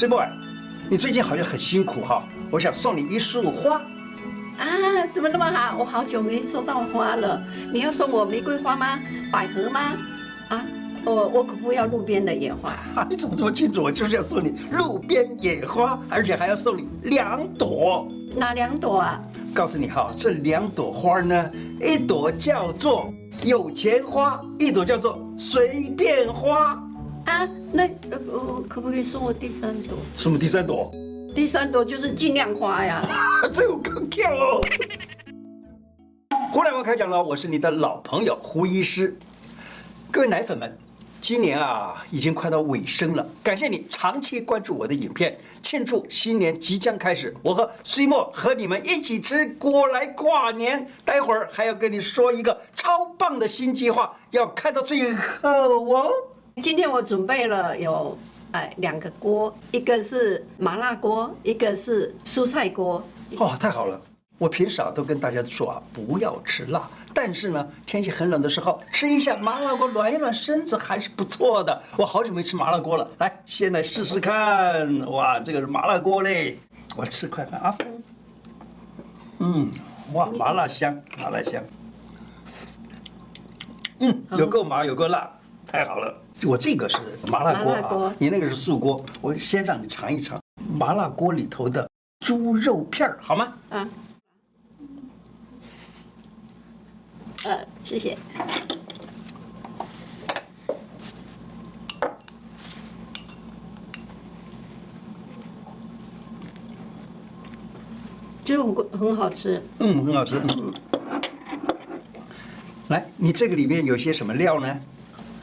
水墨，你最近好像很辛苦哈，我想送你一束花。啊，怎么那么好？我好久没收到花了。你要送我玫瑰花吗？百合吗？啊，我我可不要路边的野花。啊，你怎么这么清楚？我就是要送你路边野花，而且还要送你两朵。哪两朵啊？告诉你哈，这两朵花呢，一朵叫做有钱花，一朵叫做随便花。啊，那呃，可不可以送我第三朵？什么第三朵？第三朵就是尽量花呀。这有更跳哦。胡乃文开讲了，我是你的老朋友胡医师。各位奶粉们，今年啊已经快到尾声了，感谢你长期关注我的影片。庆祝新年即将开始，我和水墨和你们一起吃果来跨年。待会儿还要跟你说一个超棒的新计划，要看到最后哦。今天我准备了有哎两个锅，一个是麻辣锅，一个是蔬菜锅。哦，太好了！我平时啊都跟大家说啊，不要吃辣。但是呢，天气很冷的时候，吃一下麻辣锅暖一暖身子还是不错的。我好久没吃麻辣锅了，来，先来试试看。哇，这个是麻辣锅嘞，我吃快看啊。嗯，哇，麻辣香，麻辣香。嗯，有够麻，有够辣，太好了。我这个是麻辣锅啊，你那个是素锅。我先让你尝一尝麻辣锅里头的猪肉片儿，好吗？啊。呃，谢谢。就很很好吃。嗯，很好吃。嗯。来，你这个里面有些什么料呢？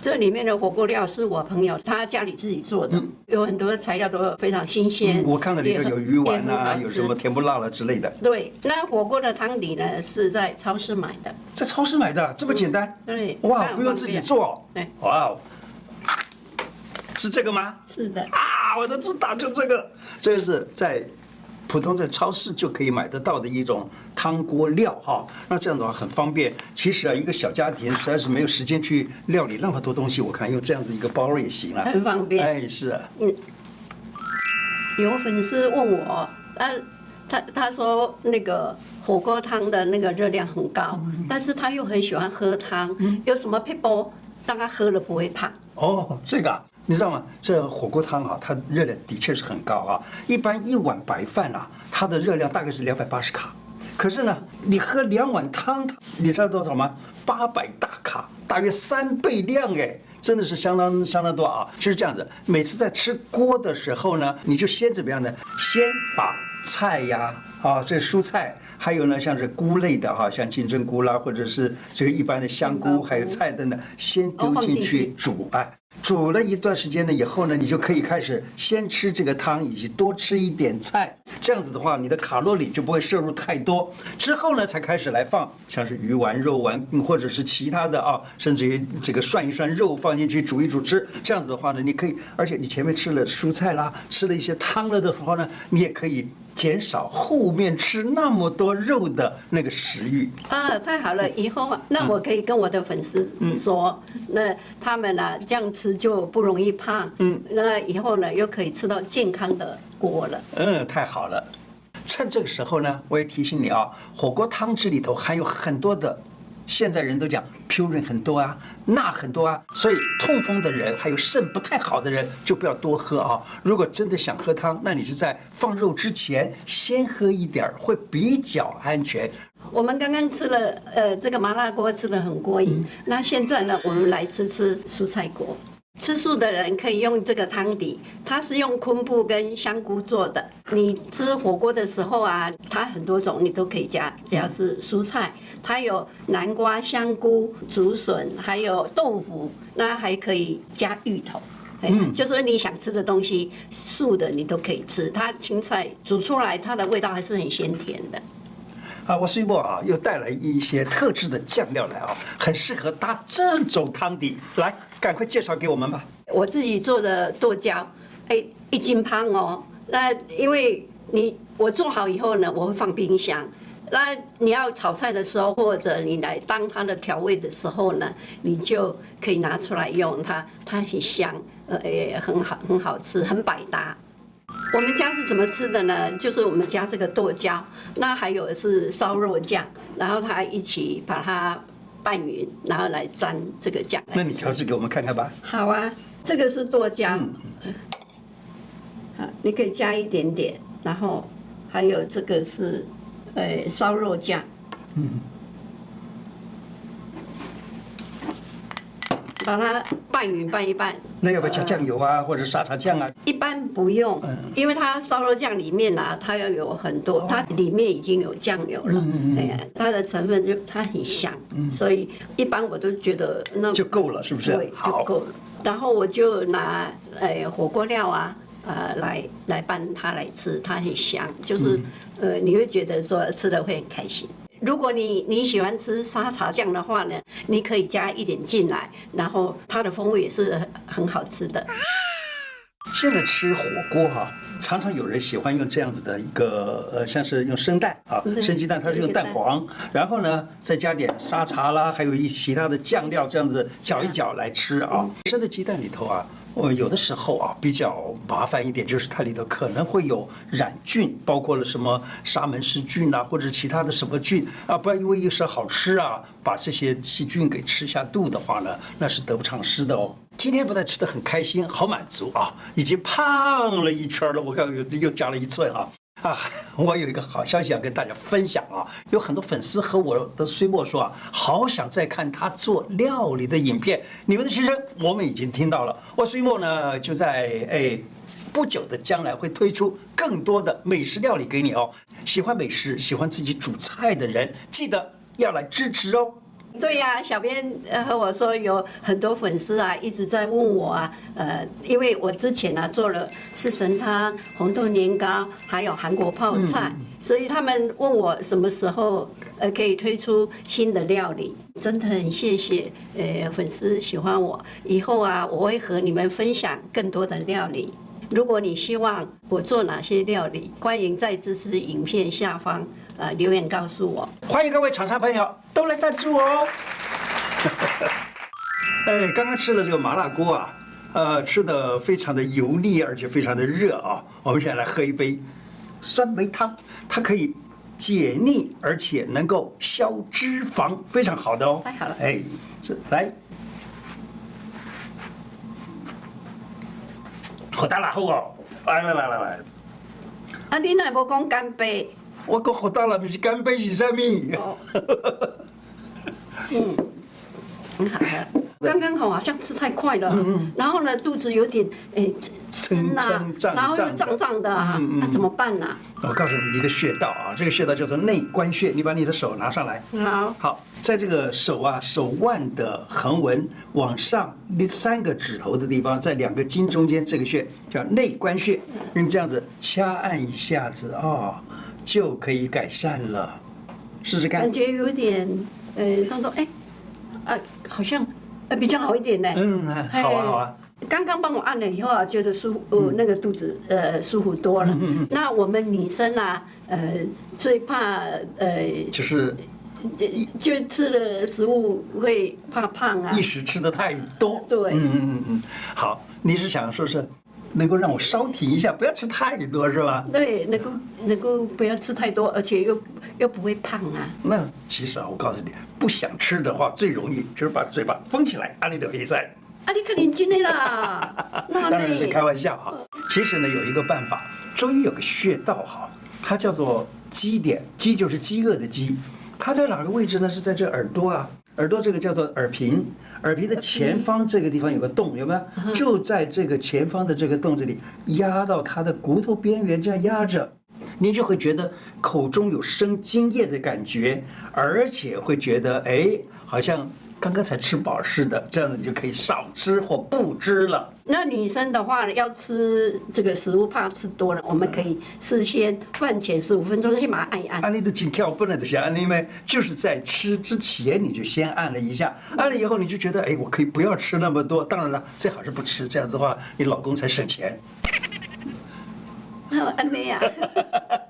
这里面的火锅料是我朋友他家里自己做的，有很多材料都非常新鲜。我看到里头有鱼丸啊，有什么甜不辣了之类的。对，那火锅的汤底呢是在超市买的，在超市买的这么简单？对，哇，不用自己做。对，哇哦，是这个吗？是的。啊，我都知道，就这个，这个是在。普通在超市就可以买得到的一种汤锅料哈，那这样的话很方便。其实啊，一个小家庭实在是没有时间去料理那么多东西，我看用这样子一个包也行了，很方便。哎，是啊。嗯。有粉丝问我，他他他说那个火锅汤的那个热量很高，但是他又很喜欢喝汤，有什么撇步让他喝了不会胖？哦，这个。你知道吗？这火锅汤啊，它热量的确是很高啊。一般一碗白饭啊，它的热量大概是两百八十卡。可是呢，你喝两碗汤，你知道多少吗？八百大卡，大约三倍量哎，真的是相当相当多啊。就是这样子，每次在吃锅的时候呢，你就先怎么样呢？先把菜呀，啊，这蔬菜，还有呢，像是菇类的哈，像金针菇啦，或者是这个一般的香菇，还有菜等等，先丢进去煮哎。煮了一段时间了以后呢，你就可以开始先吃这个汤，以及多吃一点菜。这样子的话，你的卡路里就不会摄入太多。之后呢，才开始来放像是鱼丸、肉丸，或者是其他的啊，甚至于这个涮一涮肉放进去煮一煮吃。这样子的话呢，你可以，而且你前面吃了蔬菜啦，吃了一些汤了的时候呢，你也可以。减少后面吃那么多肉的那个食欲啊！太好了，以后啊那我可以跟我的粉丝说，嗯、那他们呢这样吃就不容易胖。嗯，那以后呢又可以吃到健康的锅了。嗯，太好了。趁这个时候呢，我也提醒你啊，火锅汤汁里头含有很多的。现在人都讲 p u r i n 很多啊，钠很多啊，所以痛风的人还有肾不太好的人就不要多喝啊。如果真的想喝汤，那你就在放肉之前先喝一点儿，会比较安全。我们刚刚吃了呃这个麻辣锅，吃的很过瘾。那现在呢，我们来吃吃蔬菜锅。吃素的人可以用这个汤底，它是用昆布跟香菇做的。你吃火锅的时候啊，它很多种你都可以加，只要是蔬菜，它有南瓜、香菇、竹笋，还有豆腐，那还可以加芋头。嗯，就说你想吃的东西，素的你都可以吃。它青菜煮出来，它的味道还是很鲜甜的。啊，我水墨啊，又带来一些特制的酱料来啊，很适合搭这种汤底。来，赶快介绍给我们吧。我自己做的剁椒，哎，一斤胖哦。那因为你我做好以后呢，我会放冰箱。那你要炒菜的时候，或者你来当它的调味的时候呢，你就可以拿出来用它，它很香，呃，也很好，很好吃，很百搭。我们家是怎么吃的呢？就是我们加这个剁椒，那还有是烧肉酱，然后它一起把它拌匀，然后来沾这个酱。那你调制给我们看看吧。好啊，这个是剁椒，嗯，好，你可以加一点点，然后还有这个是呃烧肉酱，嗯。把它拌匀拌一拌，那要不要加酱油啊，呃、或者沙茶酱啊？一般不用，嗯、因为它烧肉酱里面啊，它要有很多，哦、它里面已经有酱油了，嗯嗯嗯，它的成分就它很香，嗯、所以一般我都觉得那就够了，是不是？对，就够了。然后我就拿呃火锅料啊，呃来来拌它来吃，它很香，就是、嗯、呃你会觉得说吃的会很开心。如果你你喜欢吃沙茶酱的话呢，你可以加一点进来，然后它的风味也是很好吃的。现在吃火锅哈，常常有人喜欢用这样子的一个呃，像是用生蛋啊，生鸡蛋，它是用蛋黄，然后呢再加点沙茶啦，还有一其他的酱料，这样子搅一搅来吃啊。生的鸡蛋里头啊。我有的时候啊，比较麻烦一点，就是它里头可能会有染菌，包括了什么沙门氏菌呐，或者其他的什么菌啊，不要因为一时好吃啊，把这些细菌给吃下肚的话呢，那是得不偿失的哦。今天不但吃的很开心，好满足啊，已经胖了一圈了，我看又又加了一寸啊。啊，我有一个好消息要跟大家分享啊！有很多粉丝和我的岁末说啊，好想再看他做料理的影片。你们的心声我们已经听到了。我岁末呢就在哎不久的将来会推出更多的美食料理给你哦。喜欢美食、喜欢自己煮菜的人，记得要来支持哦。对呀、啊，小编呃和我说有很多粉丝啊一直在问我啊，呃，因为我之前啊做了四神汤、红豆年糕，还有韩国泡菜，嗯、所以他们问我什么时候呃可以推出新的料理，真的很谢谢呃粉丝喜欢我，以后啊我会和你们分享更多的料理。如果你希望我做哪些料理，欢迎在支持影片下方。呃，留言告诉我。欢迎各位厂商朋友都来赞助哦。哎，刚刚吃了这个麻辣锅啊，呃，吃的非常的油腻，而且非常的热啊。我们现在来喝一杯酸梅汤，它可以解腻，而且能够消脂肪，非常好的哦。太好了。哎，这来，好大然后哦，来来来来来。啊，你哪不讲干杯？我讲好大了，不是干杯是什么？嗯，很好喝。刚刚好，好像吃太快了。嗯，然后呢，肚子有点诶撑呐，然后又胀胀的啊，那怎么办呢？我告诉你一个穴道啊，这个穴道叫做内关穴。你把你的手拿上来。好。好，在这个手啊手腕的横纹往上那三个指头的地方，在两个筋中间，这个穴叫内关穴。用这样子掐按一下子啊，就可以改善了。试试看。感觉有点呃，他说哎，啊，好像。呃，比较好一点呢。嗯，好啊，好啊。刚刚帮我按了以后啊，觉得舒服，呃，那个肚子呃舒服多了。嗯嗯。那我们女生啊，呃，最怕呃，就是，就就吃了食物会怕胖啊。一时吃的太多。对。嗯嗯嗯嗯。好，你是想说是能够让我稍停一下，不要吃太多，是吧？对，能够能够不要吃太多，而且又又不会胖啊。那其实啊，我告诉你。不想吃的话，最容易就是把嘴巴封起来。阿里的比赛，阿里可认真的啦，当然是开玩笑哈。其实呢，有一个办法，中医有个穴道哈，它叫做饥点，饥就是饥饿的饥，它在哪个位置呢？是在这耳朵啊，耳朵这个叫做耳屏，耳屏的前方这个地方有个洞，有没有？就在这个前方的这个洞这里，压到它的骨头边缘，这样压着。你就会觉得口中有生津液的感觉，而且会觉得哎，好像刚刚才吃饱似的。这样子你就可以少吃或不吃了。那女生的话要吃这个食物，怕吃多了，我们可以事先饭前十五分钟先把它按一按。按你的紧跳不能的下，按你们就是在吃之前你就先按了一下，按了以后你就觉得哎，我可以不要吃那么多。当然了，最好是不吃，这样子的话你老公才省钱。安妮呀，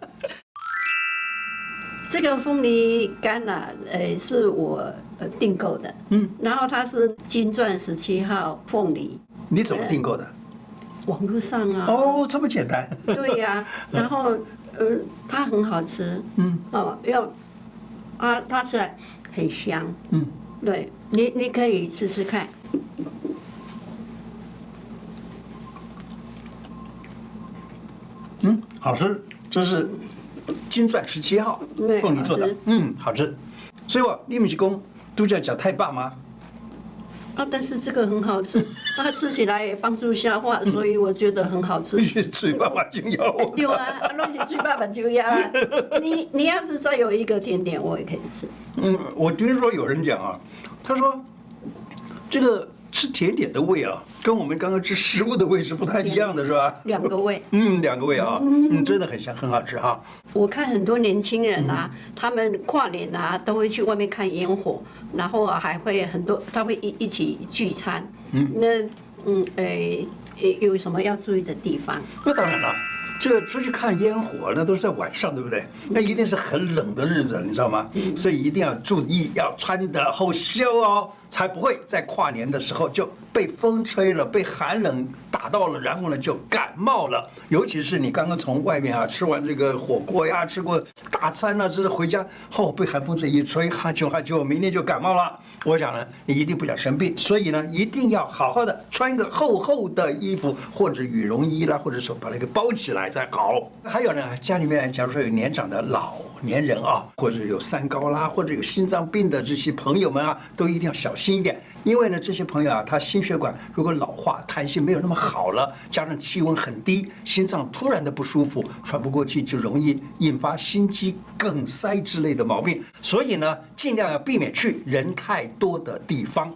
这个凤梨干呐，呃，是我呃订购的，嗯，然后它是金钻十七号凤梨，你怎么订购的？网络上啊。哦，这么简单。对呀、啊，然后呃，它很好吃。嗯。哦，要啊，它吃来很香。嗯。对，你你可以试试看。嗯，好吃，这是金钻十七号凤梨做的，嗯，好吃。所以我你们是讲都叫叫太棒吗？啊，但是这个很好吃，它吃起来也帮助消化，所以我觉得很好吃。嘴巴把就要。对啊，东西嘴巴把就要。你你要是再有一个甜点，我也可以吃。嗯，我听说有人讲啊，他说这个。吃甜点的味啊，跟我们刚刚吃食物的味是不太一样的，是吧？两个味，嗯，两个味啊，嗯，真的很香，很好吃哈。我看很多年轻人啊，他们跨年啊都会去外面看烟火，然后还会很多，他会一一起聚餐。嗯，那嗯，诶，有什么要注意的地方？那当然了。这出去看烟火，那都是在晚上，对不对？那一定是很冷的日子，你知道吗？所以一定要注意，要穿得厚袖哦，才不会在跨年的时候就被风吹了，被寒冷打到了，然后呢就感冒了。尤其是你刚刚从外面啊吃完这个火锅呀，吃过大餐啊，这是回家后被寒风这一吹，哈啾哈啾，明天就感冒了。我想呢，你一定不想生病，所以呢，一定要好好的穿一个厚厚的衣服，或者羽绒衣啦，或者说把它给包起来。再好，还有呢，家里面假如说有年长的老年人啊，或者有三高啦，或者有心脏病的这些朋友们啊，都一定要小心一点，因为呢，这些朋友啊，他心血管如果老化，弹性没有那么好了，加上气温很低，心脏突然的不舒服，喘不过气，就容易引发心肌梗塞之类的毛病，所以呢，尽量要避免去人太多的地方。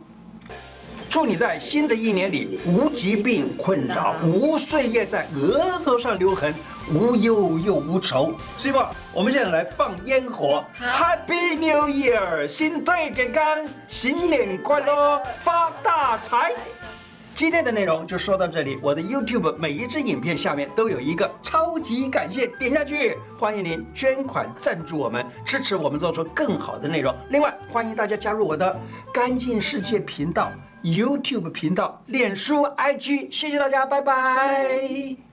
祝你在新的一年里无疾病困扰，无岁月在额头上留痕，无忧又无愁。是吧？我们现在来放烟火，Happy New Year，新岁健康，新年快乐，发大财。今天的内容就说到这里。我的 YouTube 每一支影片下面都有一个超级感谢，点下去。欢迎您捐款赞助我们，支持我们做出更好的内容。另外，欢迎大家加入我的干净世界频道。YouTube 频道、脸书、IG，谢谢大家，拜拜。